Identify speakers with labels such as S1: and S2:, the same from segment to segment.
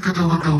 S1: 方々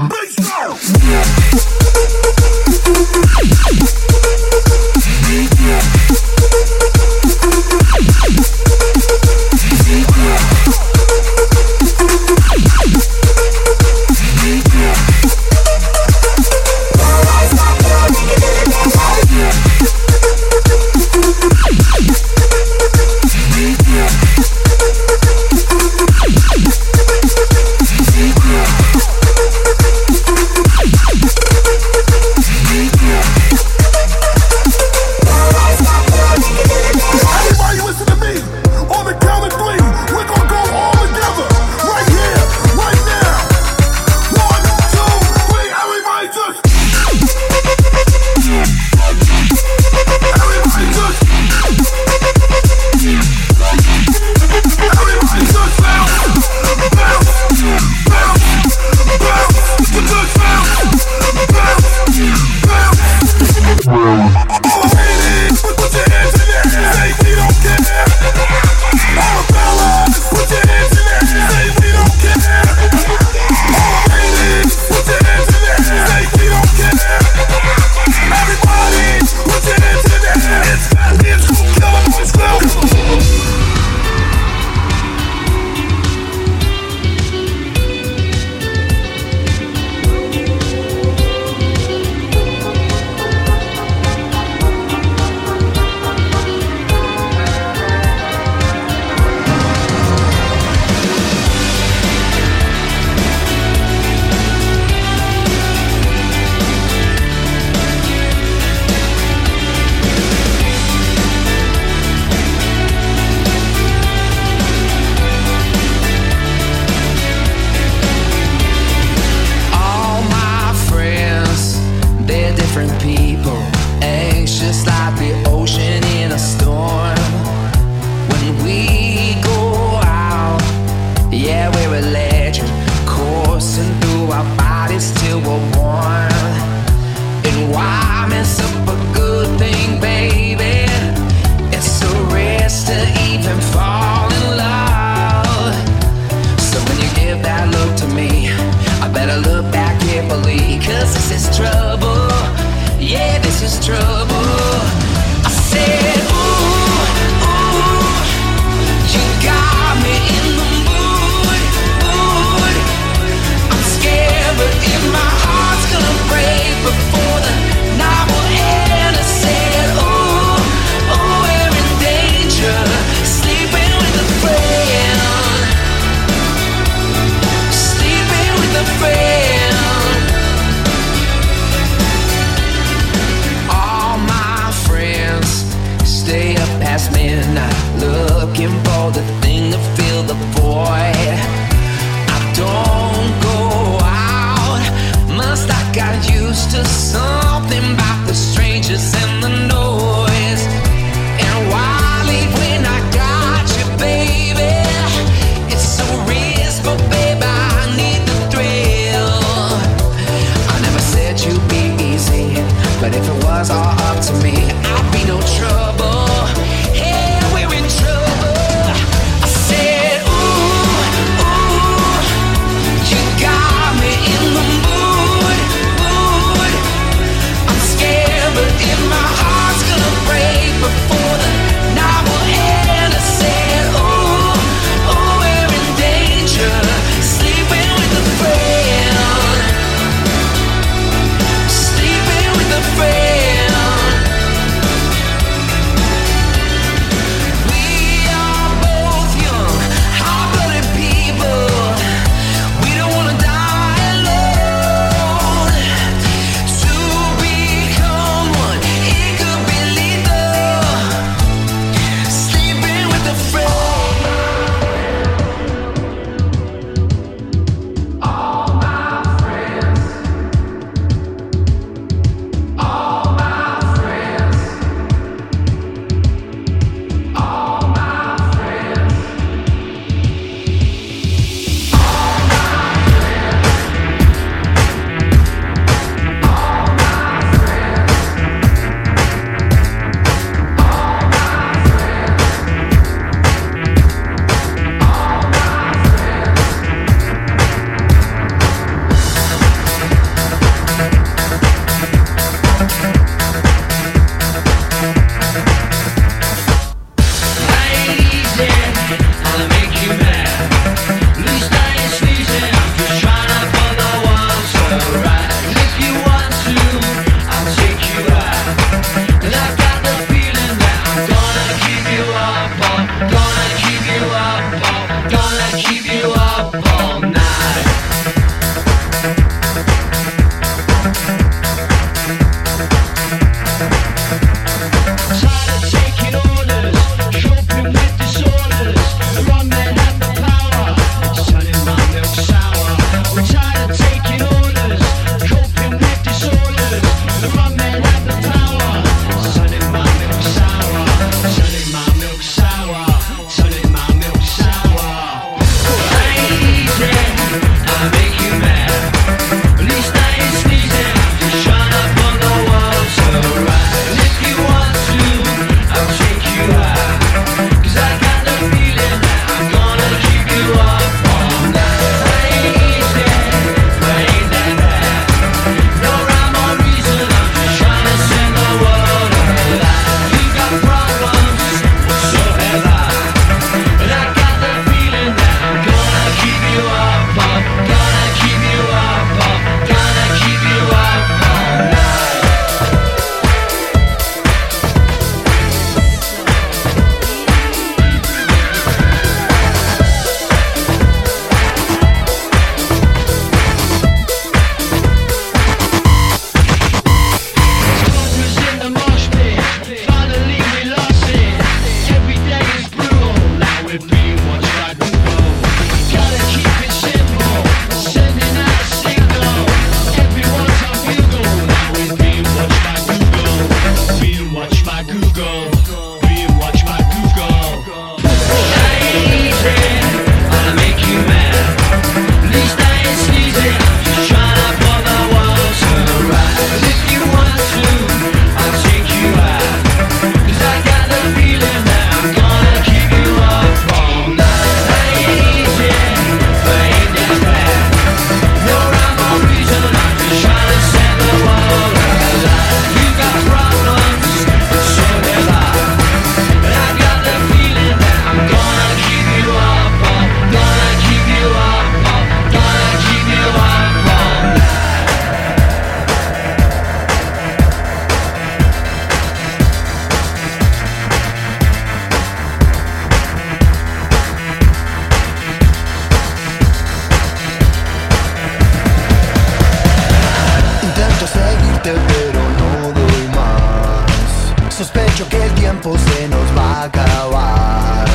S1: pero no doy más. Sospecho que el
S2: tiempo se nos va a acabar.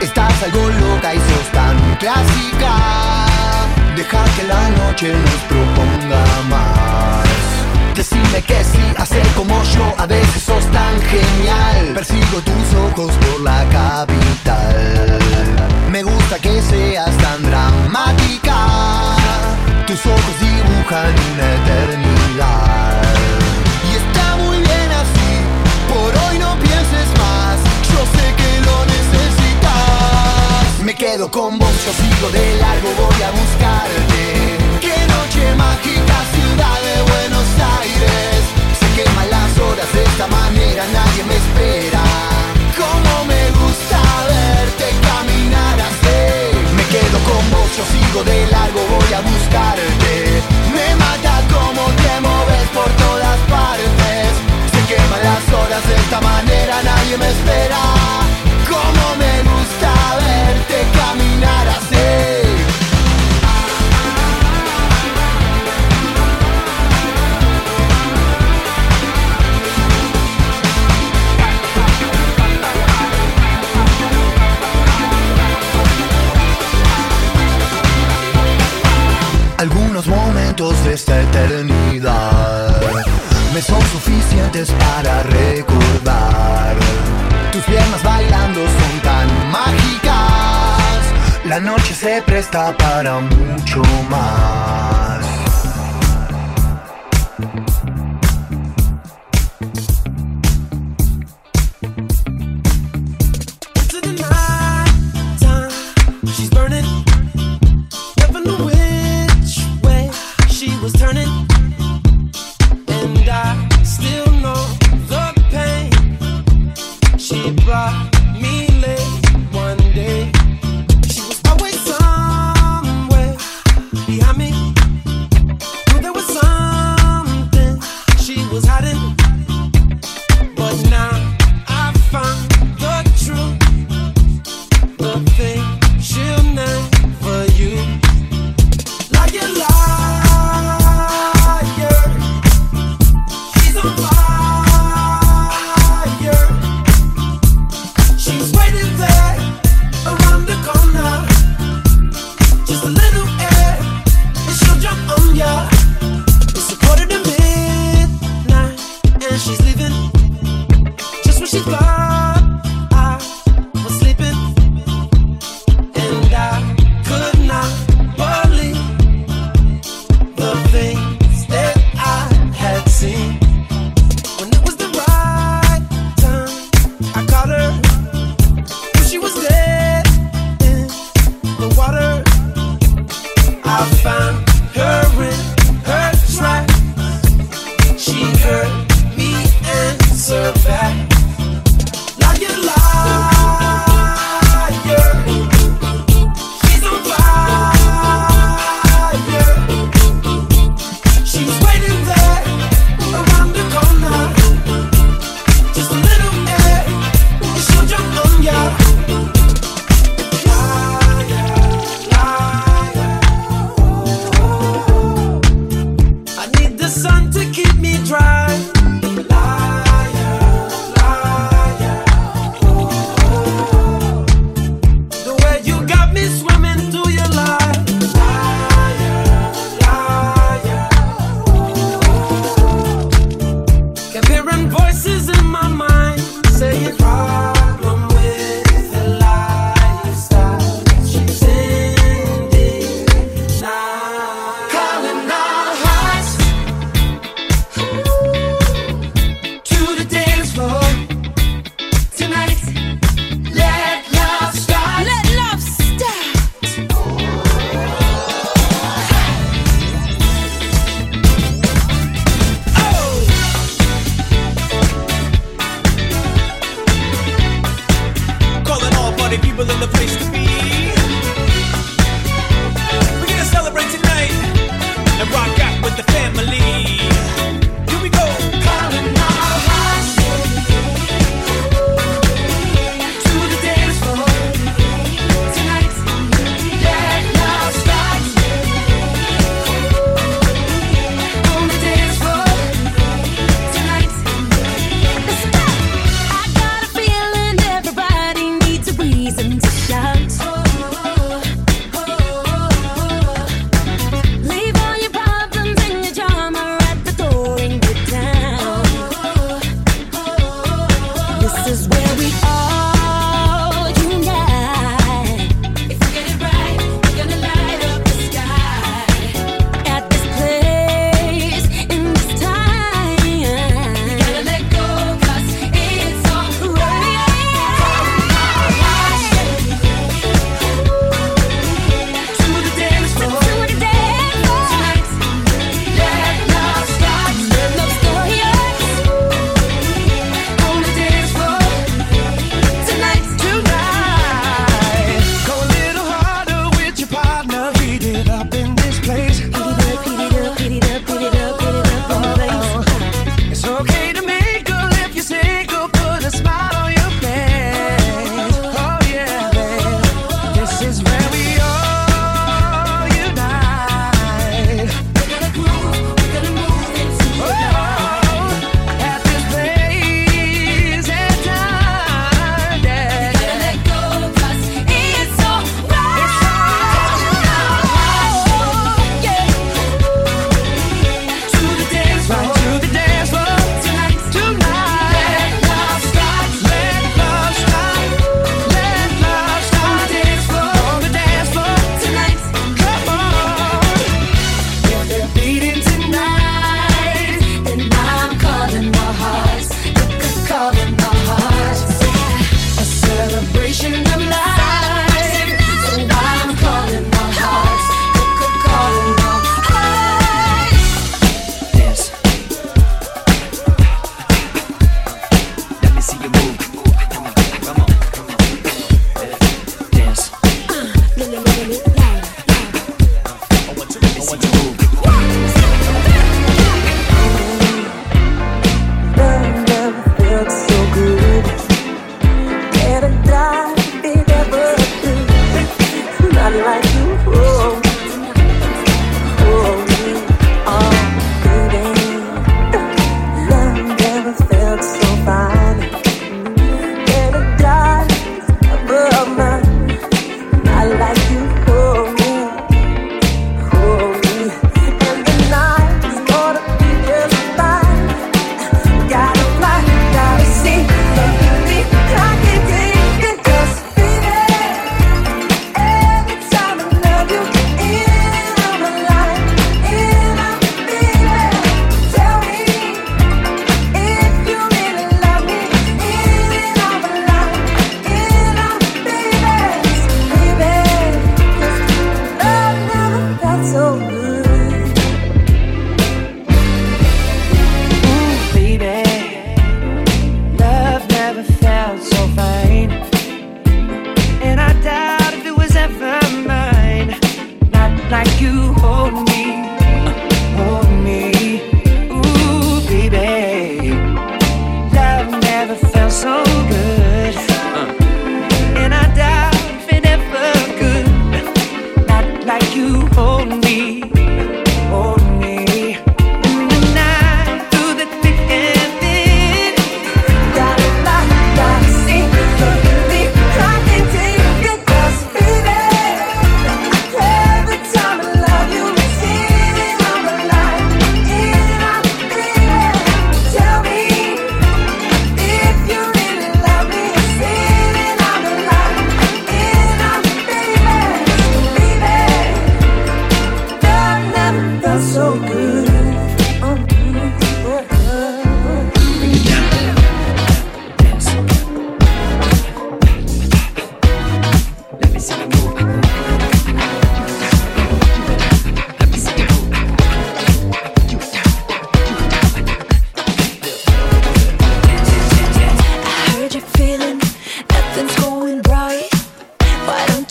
S2: Estás algo loca y sos tan clásica. Deja que la noche nos proponga más. Decime que sí, hacer como yo, a veces sos tan genial. Persigo tus ojos por la capital. Me gusta que seas tan dramática. Tus ojos dibujan una eternidad. Yo sé que lo necesitas. Me quedo con vos, yo sigo de largo, voy a buscarte. Qué noche mágica, ciudad de Buenos Aires. Se queman las horas de esta manera, nadie me espera. Como me gusta verte caminar así. Me quedo con vos, yo sigo de largo, voy a buscarte. Me mata como te moves por todas partes. Las horas de esta manera, nadie me espera. Como me gusta verte caminar así. Algunos momentos de esta eternidad me son suficientes para recordar. Tus piernas bailando son tan mágicas. La noche se presta para mucho más.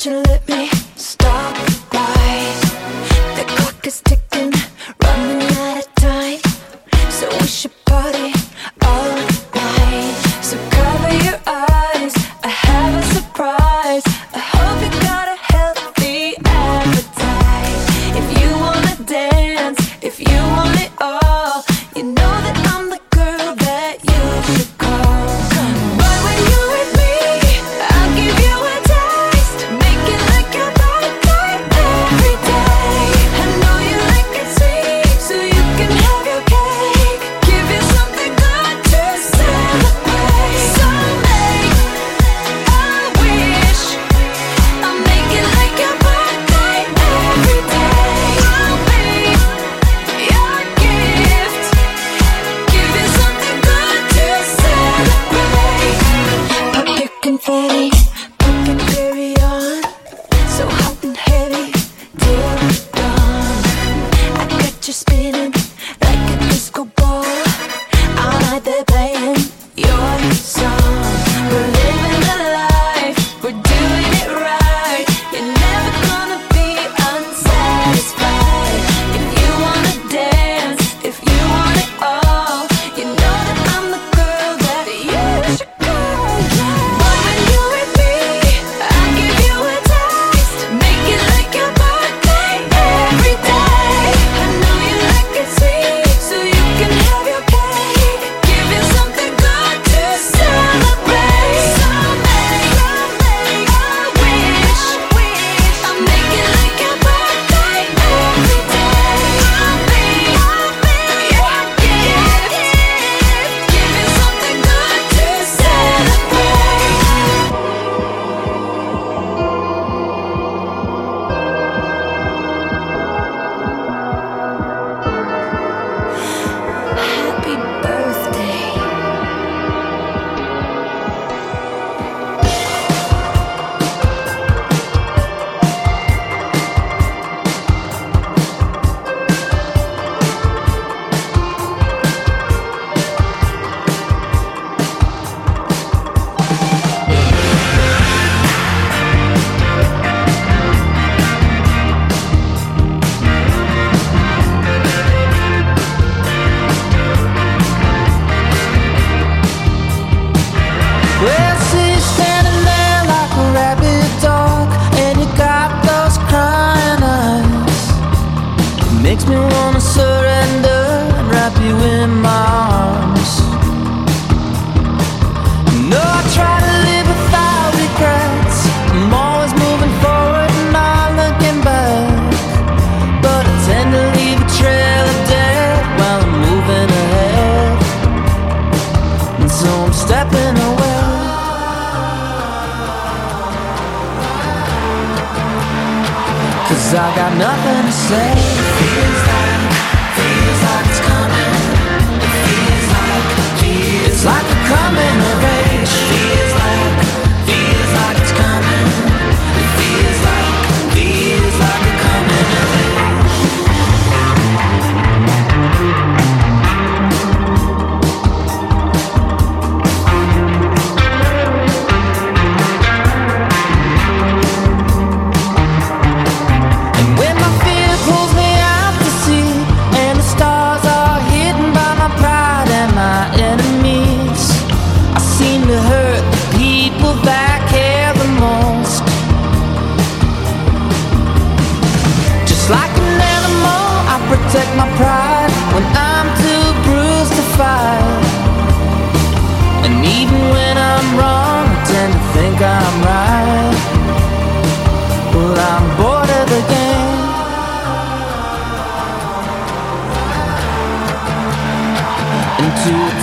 S3: you let me? I
S4: got nothing to say.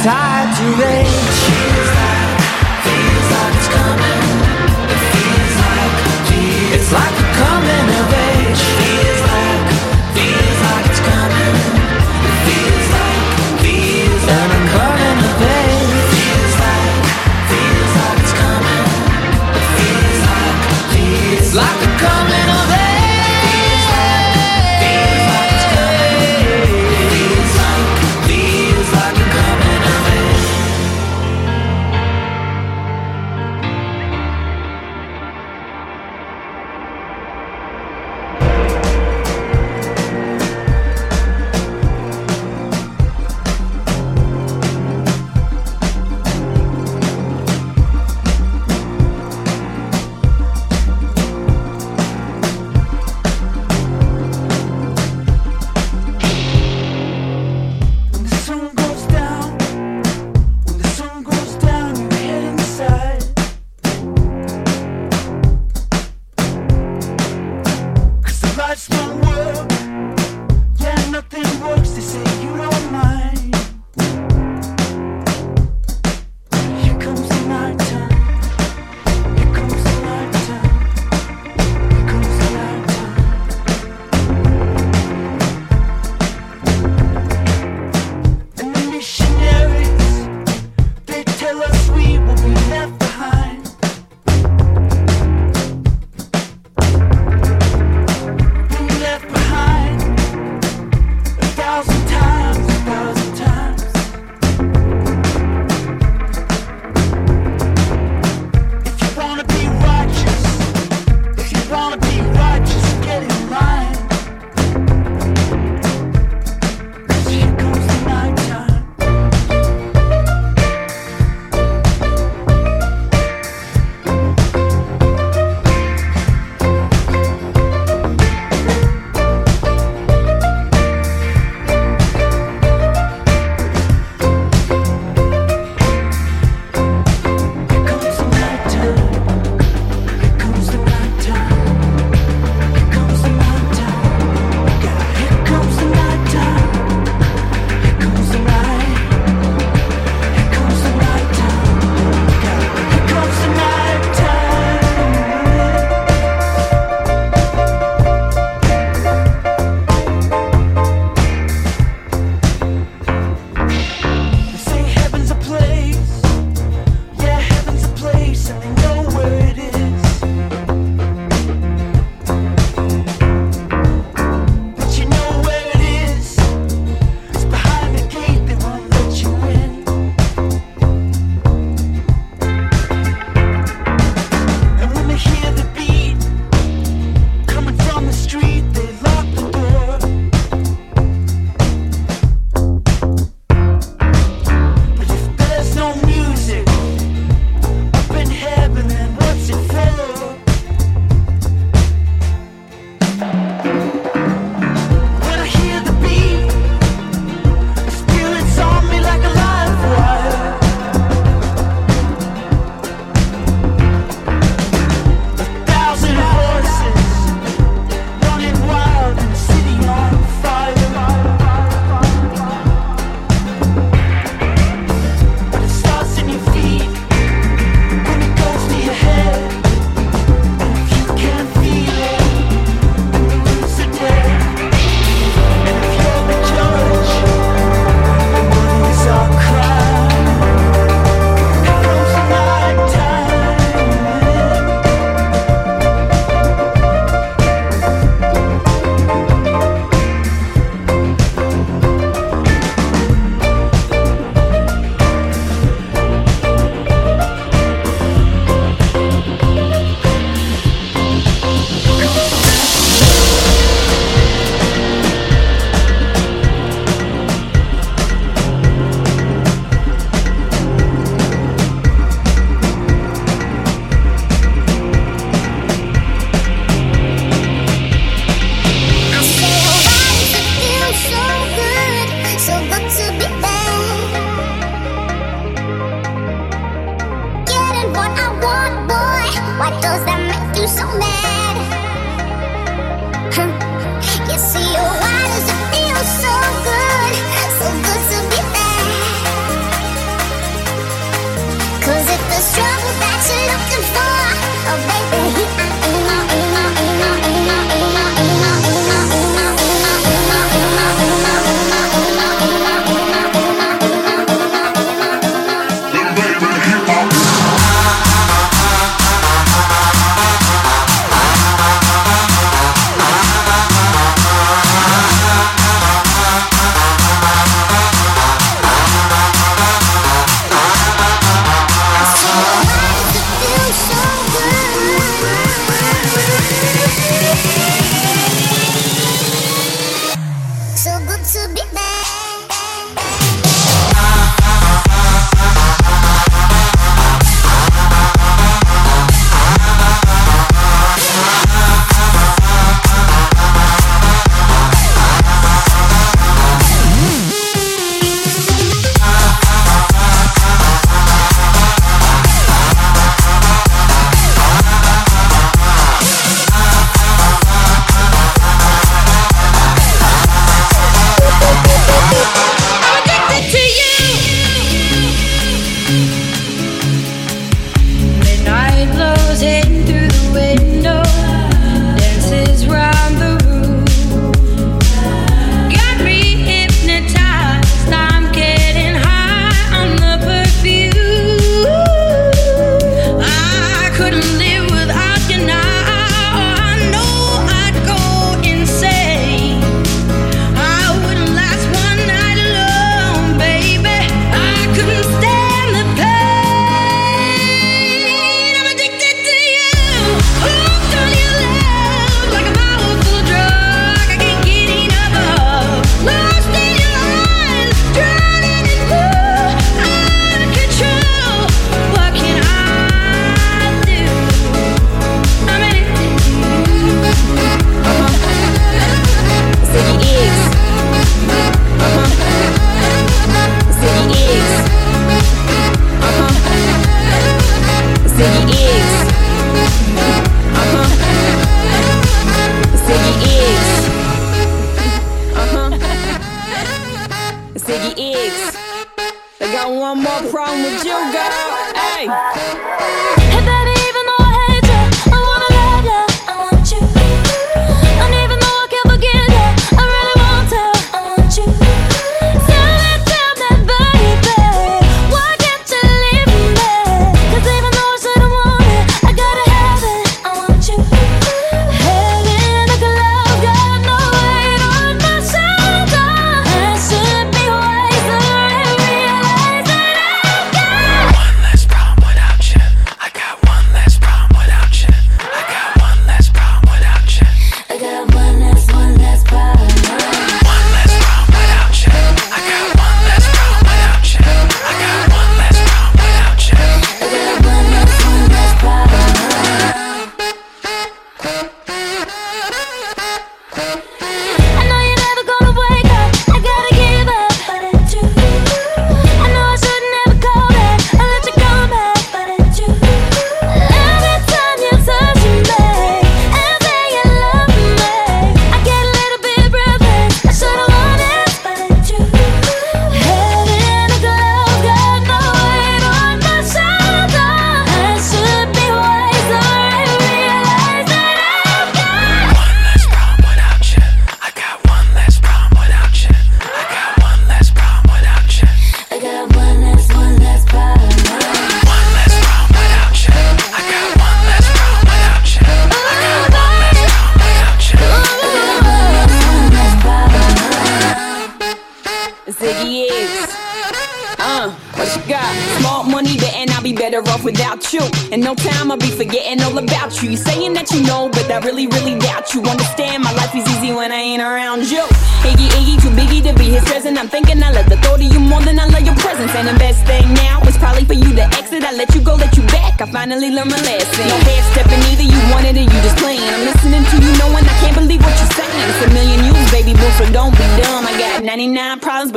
S4: Tired to rage.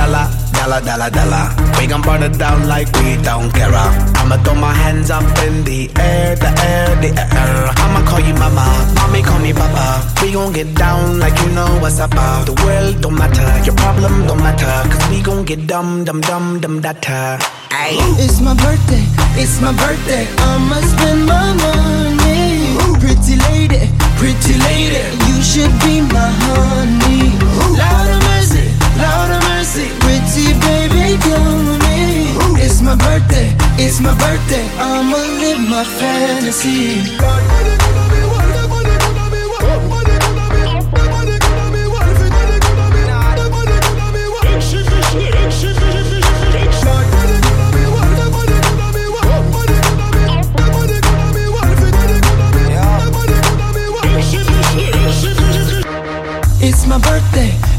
S5: dollar, dollar, dollar, dollar. We gon' burn it down like we don't care. I'ma throw my hands up in the air, the air, the air. I'ma call you mama, mommy call me papa. We gon' get down like you know what's up. uh. The world don't matter, your problem don't matter. Cause we gon' get dumb, dumb, dumb, dumb, data. Ayy.
S6: It's my birthday, it's my birthday. I'ma spend my money. Pretty lady, pretty lady, you should be my honey. Lord of mercy, Lord of mercy, pretty baby, with me. It's my birthday, it's my birthday. I'ma live my fantasy. It's my birthday,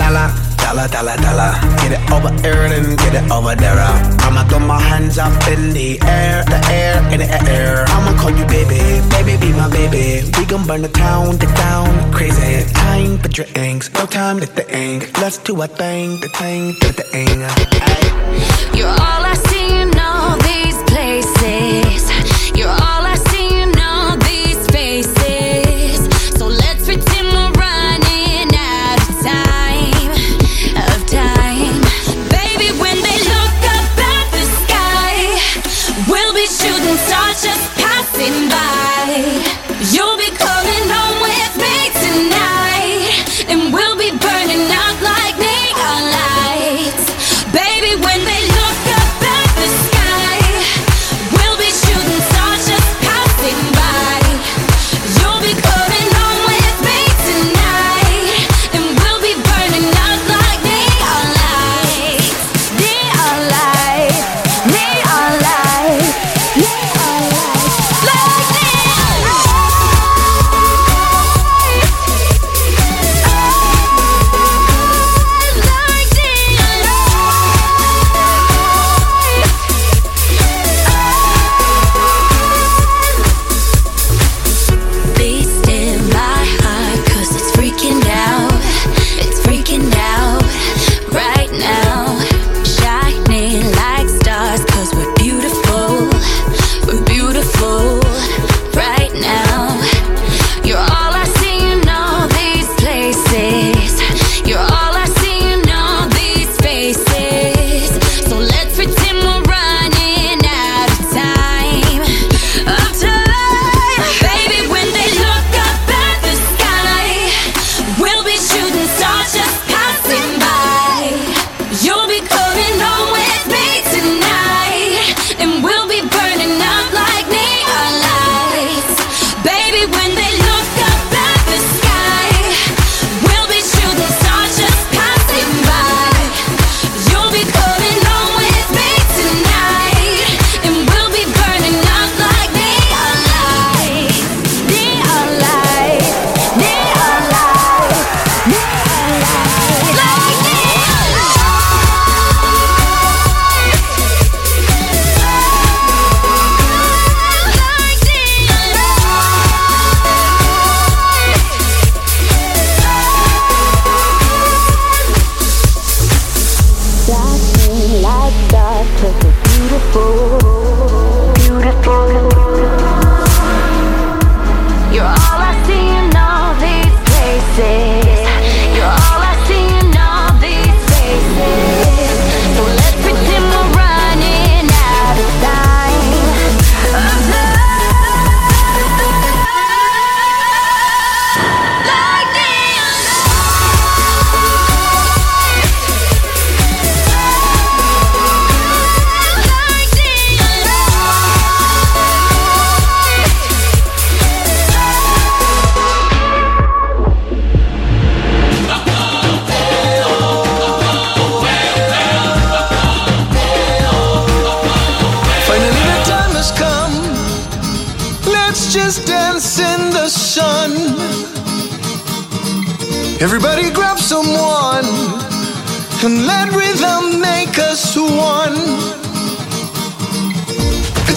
S5: dollar, dollar, dollar, dollar. Get it over here get it over there. I'ma throw my hands up in the air, the air, in the air. I'ma call you baby, baby, be my baby. We gon' burn the town, the town, crazy. Time for drinks, no time to think. Let's do a thing, the thing, the thing.
S7: You're all I see in all these places. You're all shooting stars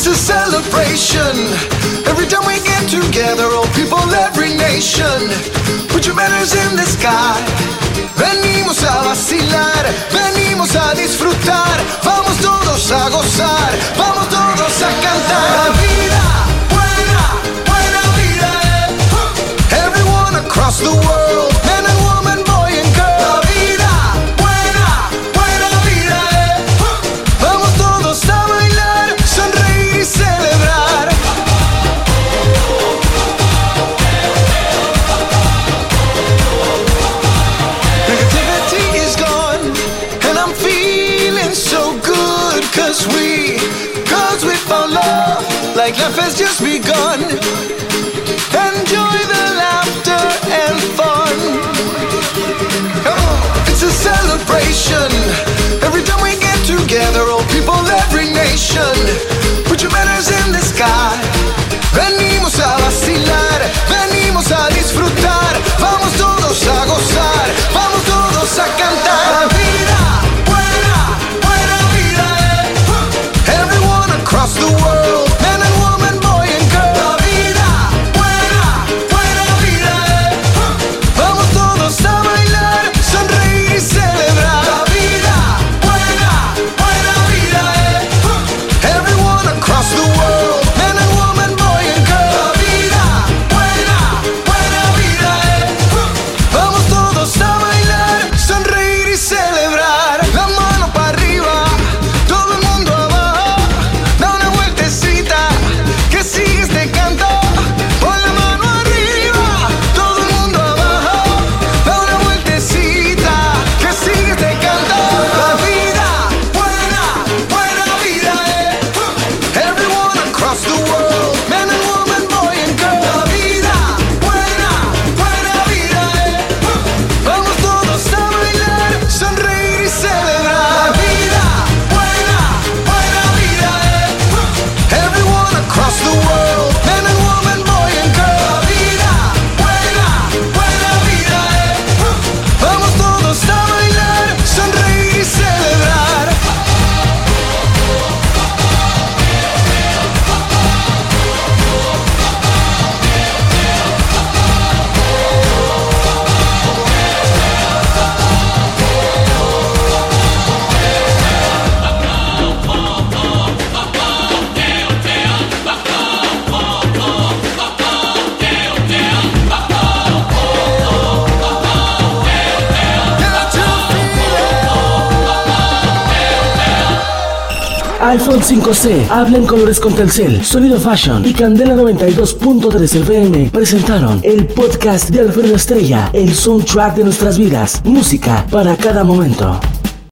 S8: It's a celebration. Every time we get together, all people, every nation. Put your banners in the sky. Venimos a vacilar, venimos a disfrutar. Vamos todos a gozar, vamos todos a cantar. La vida, buena, buena vida. Eh. Everyone across the world. Venimos a vacilar Venimos a disfrutar.
S9: C, Habla en Colores con Telcel, Sonido Fashion y Candela 92.3 FM presentaron el podcast de Alfredo Estrella, el soundtrack de nuestras vidas, música para cada momento.